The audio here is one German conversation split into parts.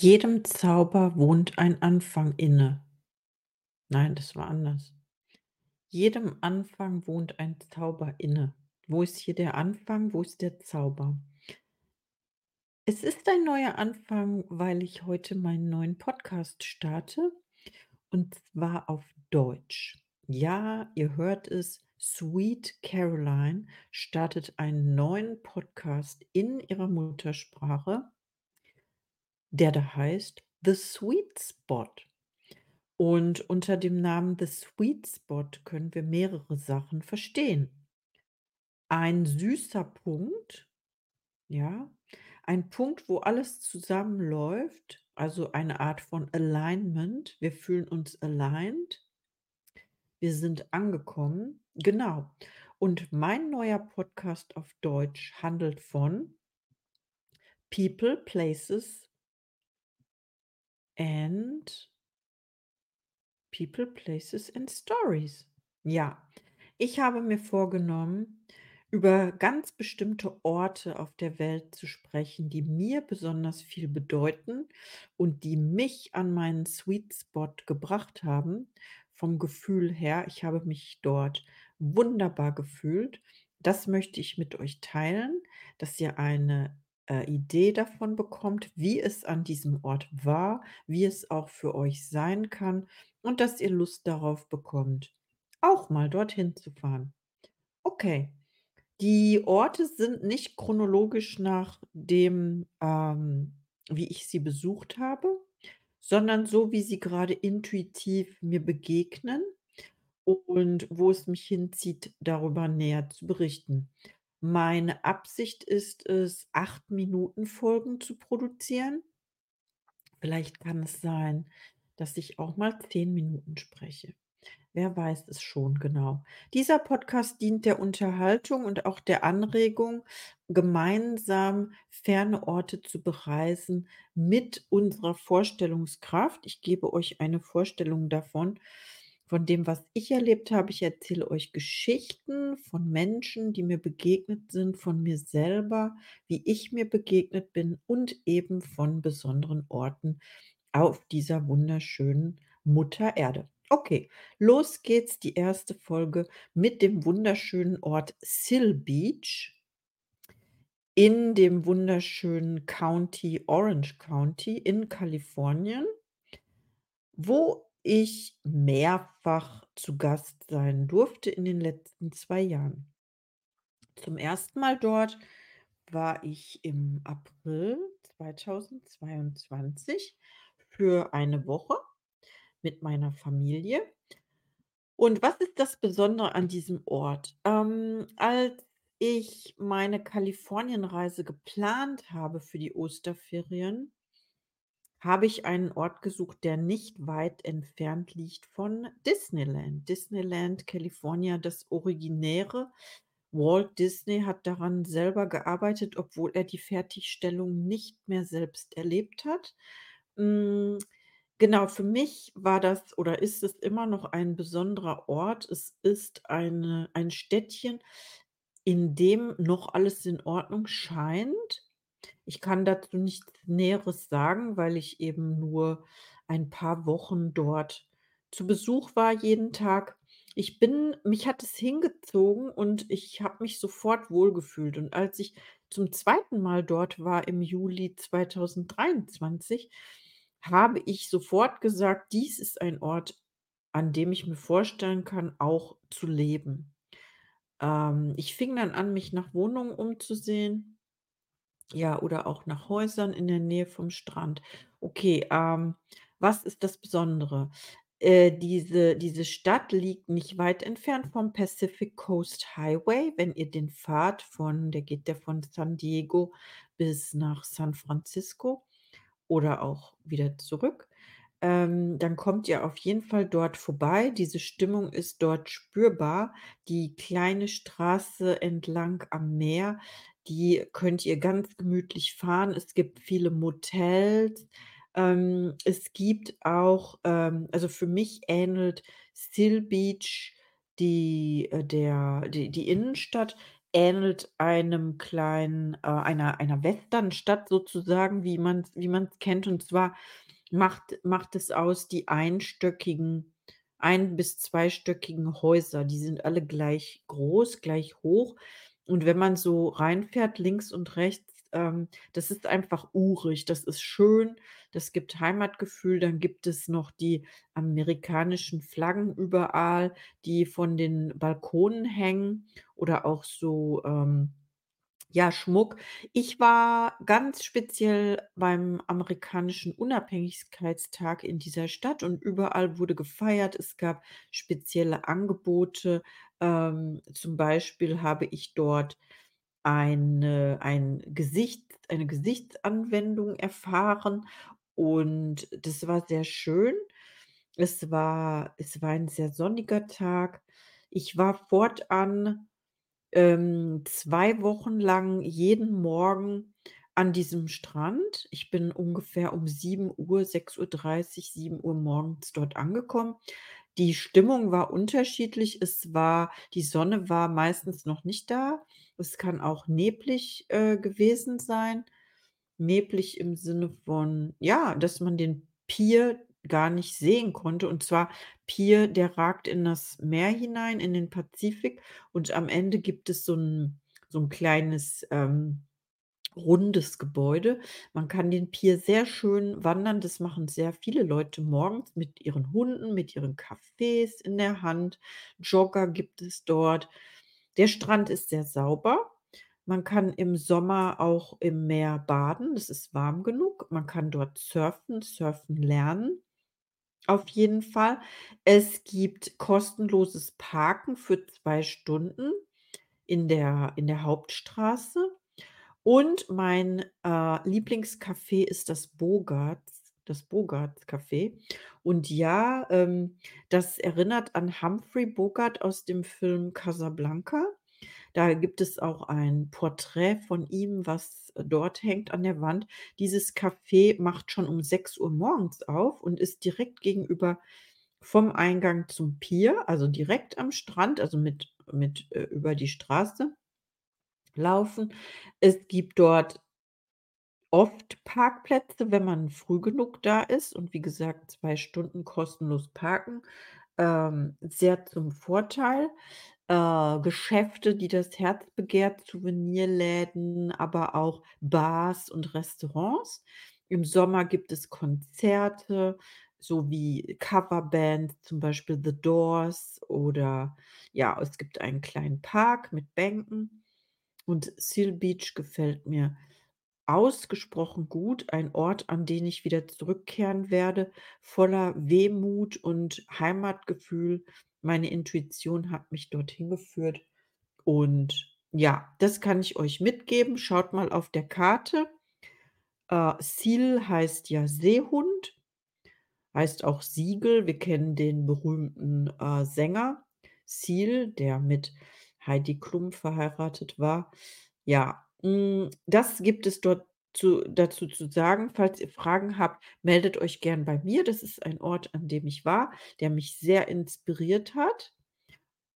Jedem Zauber wohnt ein Anfang inne. Nein, das war anders. Jedem Anfang wohnt ein Zauber inne. Wo ist hier der Anfang? Wo ist der Zauber? Es ist ein neuer Anfang, weil ich heute meinen neuen Podcast starte und zwar auf Deutsch. Ja, ihr hört es, Sweet Caroline startet einen neuen Podcast in ihrer Muttersprache, der da heißt The Sweet Spot. Und unter dem Namen The Sweet Spot können wir mehrere Sachen verstehen. Ein süßer Punkt, ja, ein Punkt, wo alles zusammenläuft, also eine Art von Alignment. Wir fühlen uns aligned. Wir sind angekommen. Genau. Und mein neuer Podcast auf Deutsch handelt von People, Places and People, Places and Stories. Ja, ich habe mir vorgenommen, über ganz bestimmte Orte auf der Welt zu sprechen, die mir besonders viel bedeuten und die mich an meinen Sweet Spot gebracht haben, vom Gefühl her. Ich habe mich dort wunderbar gefühlt. Das möchte ich mit euch teilen, dass ihr eine äh, Idee davon bekommt, wie es an diesem Ort war, wie es auch für euch sein kann und dass ihr Lust darauf bekommt, auch mal dorthin zu fahren. Okay, die Orte sind nicht chronologisch nach dem, ähm, wie ich sie besucht habe, sondern so, wie sie gerade intuitiv mir begegnen und wo es mich hinzieht, darüber näher zu berichten. Meine Absicht ist es, 8 Minuten Folgen zu produzieren. Vielleicht kann es sein, dass ich auch mal 10 Minuten spreche. Wer weiß es schon genau. Dieser Podcast dient der Unterhaltung und auch der Anregung, gemeinsam ferne Orte zu bereisen mit unserer Vorstellungskraft. Ich gebe euch eine Vorstellung davon, von dem, was ich erlebt habe. Ich erzähle euch Geschichten von Menschen, die mir begegnet sind, von mir selber, wie ich mir begegnet bin und eben von besonderen Orten auf dieser wunderschönen Mutter Erde. Okay, los geht's, die erste Folge mit dem wunderschönen Ort Sill Beach in dem wunderschönen County Orange County in Kalifornien, wo ich mehrfach zu Gast sein durfte in den letzten 2 Jahren. Zum ersten Mal dort war ich im April 2022 für eine Woche mit meiner Familie. Und was ist das Besondere an diesem Ort? Ähm, als ich meine Kalifornienreise geplant habe für die Osterferien habe ich einen Ort gesucht, der nicht weit entfernt liegt von Disneyland. Disneyland California, das Originäre. Walt Disney hat daran selber gearbeitet, obwohl er die Fertigstellung nicht mehr selbst erlebt hat. Hm, genau, für mich war das oder ist es immer noch ein besonderer Ort. Es ist eine ein Städtchen, in dem noch alles in Ordnung scheint. Ich kann dazu nichts Näheres sagen, weil ich eben nur ein paar Wochen dort zu Besuch war jeden Tag. Ich bin mich hat es hingezogen und ich habe mich sofort wohlgefühlt. Und als ich zum zweiten Mal dort war im Juli 2023, habe ich sofort gesagt: „Dies ist ein Ort, an dem ich mir vorstellen kann, auch zu leben.“ Ähm, ich fing dann an, mich nach Wohnungen umzusehen. Ja, oder auch nach Häusern in der Nähe vom Strand. Okay, ähm, was ist das Besondere? Äh, diese diese Stadt liegt nicht weit entfernt vom Pacific Coast Highway. Wenn ihr den fahrt von der geht der von San Diego bis nach San Francisco oder auch wieder zurück. Ähm, dann kommt ihr auf jeden Fall dort vorbei. Diese Stimmung ist dort spürbar. Die kleine Straße entlang am Meer, die könnt ihr ganz gemütlich fahren. Es gibt viele Motels. Ähm, es gibt auch ähm, also für mich ähnelt Still Beach die äh, der die die Innenstadt ähnelt einem kleinen äh, einer einer Westernstadt sozusagen, wie man's wie man's kennt. Und zwar macht macht es aus die einstöckigen ein bis zweistöckigen Häuser. Die sind alle gleich groß, gleich hoch. Und wenn man so reinfährt, links und rechts, ähm, das ist einfach urig, das ist schön, das gibt Heimatgefühl. Dann gibt es noch die amerikanischen Flaggen überall, die von den Balkonen hängen oder auch so, ähm, ja, Schmuck. Ich war ganz speziell beim amerikanischen Unabhängigkeitstag in dieser Stadt und überall wurde gefeiert. Es gab spezielle Angebote. Ähm, zum Beispiel habe ich dort eine ein Gesicht eine Gesichtsanwendung erfahren und das war sehr schön. Es war es war ein sehr sonniger Tag. Ich war fortan, ähm, 2 Wochen lang jeden Morgen an diesem Strand. Ich bin ungefähr um 7:00, 6:30, 7:00 morgens dort angekommen. Die Stimmung war unterschiedlich. Es war die Sonne war meistens noch nicht da. Es kann auch neblig, äh, gewesen sein. Neblig im Sinne von, ja, dass man den Pier gar nicht sehen konnte. Und zwar Pier, der ragt in das Meer hinein, in den Pazifik und am Ende gibt es so 'n so 'n kleines, ähm, rundes Gebäude. Man kann den Pier sehr schön wandern. Das machen sehr viele Leute morgens mit ihren Hunden, mit ihren Kaffees in der Hand. Jogger gibt es dort. Der Strand ist sehr sauber. Man kann im Sommer auch im Meer baden. Es ist warm genug. Man kann dort surfen surfen lernen, auf jeden Fall. Es gibt kostenloses Parken für 2 Stunden in der in der Hauptstraße. Und mein, äh, Lieblingscafé ist das Bogarts das Bogarts Café. Und ja, ähm, das erinnert an Humphrey Bogart aus dem Film Casablanca. Da gibt es auch ein Porträt von ihm, was dort hängt an der Wand. Dieses Café macht schon um 6:00 morgens auf und ist direkt gegenüber vom Eingang zum Pier, also direkt am Strand, also mit mit äh, über die Straße laufen. Es gibt dort oft Parkplätze, wenn man früh genug da ist und wie gesagt, 2 Stunden kostenlos parken, ähm, sehr zum Vorteil. Äh, Geschäfte, die das Herz begehrt, Souvenirläden, aber auch Bars und Restaurants. Im Sommer gibt es Konzerte sowie Coverbands, zum Beispiel The Doors oder ja, es gibt einen kleinen Park mit Bänken. Und Seal Beach gefällt mir ausgesprochen gut. Ein Ort, an den ich wieder zurückkehren werde, voller Wehmut und Heimatgefühl. Meine Intuition hat mich dorthin geführt. Und ja, das kann ich euch mitgeben. Schaut mal auf der Karte. Äh, heißt ja Seehund, heißt auch Siegel. Wir kennen den berühmten, äh, Sänger Seal, der mit Heidi Klum verheiratet war. Ja, hm, das gibt es dort zu dazu zu sagen. Falls ihr Fragen habt, meldet euch gern bei mir. Das ist ein Ort, an dem ich war, der mich sehr inspiriert hat.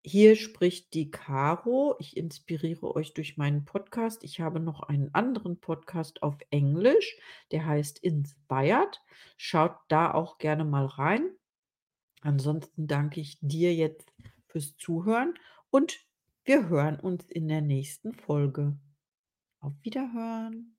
Hier spricht die Caro. Ich inspiriere euch durch meinen Podcast. Ich habe noch einen anderen Podcast auf Englisch, der heißt Inspired. Schaut da auch gerne mal rein. Ansonsten danke ich dir jetzt fürs Zuhören und wir hören uns in der nächsten Folge. Auf Wiederhören.